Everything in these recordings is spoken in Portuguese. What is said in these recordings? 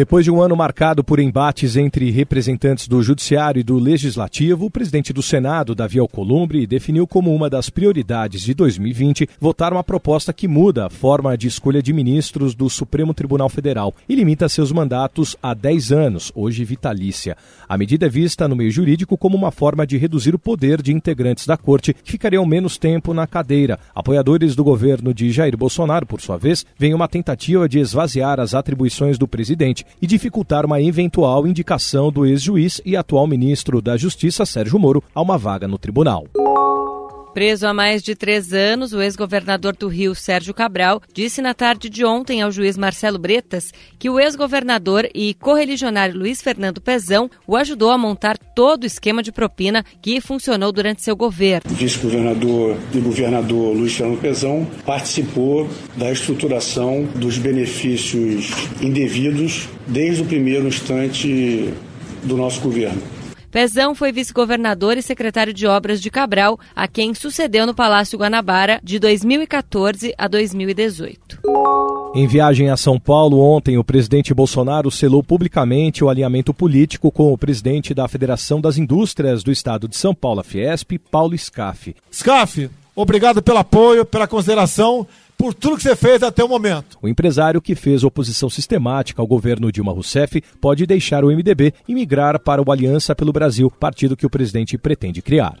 Depois de um ano marcado por embates entre representantes do Judiciário e do Legislativo, o presidente do Senado, Davi Alcolumbre, definiu como uma das prioridades de 2020 votar uma proposta que muda a forma de escolha de ministros do Supremo Tribunal Federal e limita seus mandatos a 10 anos, hoje vitalícia. A medida é vista no meio jurídico como uma forma de reduzir o poder de integrantes da corte que ficariam menos tempo na cadeira. Apoiadores do governo de Jair Bolsonaro, por sua vez, veem uma tentativa de esvaziar as atribuições do presidente e dificultar uma eventual indicação do ex-juiz e atual ministro da Justiça, Sérgio Moro, a uma vaga no tribunal. Preso há mais de três anos, o ex-governador do Rio, Sérgio Cabral, disse na tarde de ontem ao juiz Marcelo Bretas que o ex-governador e correligionário Luiz Fernando Pezão o ajudou a montar todo o esquema de propina que funcionou durante seu governo. O vice-governador e governador Luiz Fernando Pezão participou da estruturação dos benefícios indevidos desde o primeiro instante do nosso governo. Pezão foi vice-governador e secretário de obras de Cabral, a quem sucedeu no Palácio Guanabara de 2014 a 2018. Em viagem a São Paulo ontem, o presidente Bolsonaro selou publicamente o alinhamento político com o presidente da Federação das Indústrias do Estado de São Paulo, a Fiesp, Paulo Scaff. Scaff, obrigado pelo apoio, pela consideração por tudo que você fez até o momento. O empresário que fez oposição sistemática ao governo Dilma Rousseff pode deixar o MDB e migrar para o Aliança pelo Brasil, partido que o presidente pretende criar.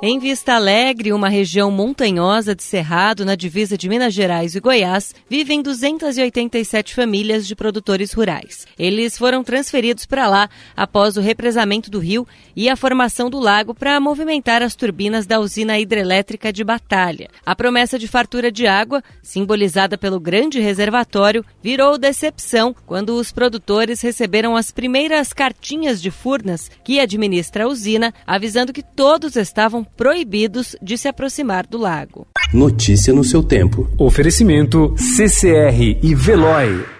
Em Vista Alegre, uma região montanhosa de Cerrado, na divisa de Minas Gerais e Goiás, vivem 287 famílias de produtores rurais. Eles foram transferidos para lá após o represamento do rio e a formação do lago para movimentar as turbinas da usina hidrelétrica de Batalha. A promessa de fartura de água, simbolizada pelo grande reservatório, virou decepção quando os produtores receberam as primeiras cartinhas de Furnas, que administra a usina, avisando que todos estavam proibidos de se aproximar do lago. Notícia no seu tempo. Oferecimento CCR e Veloy.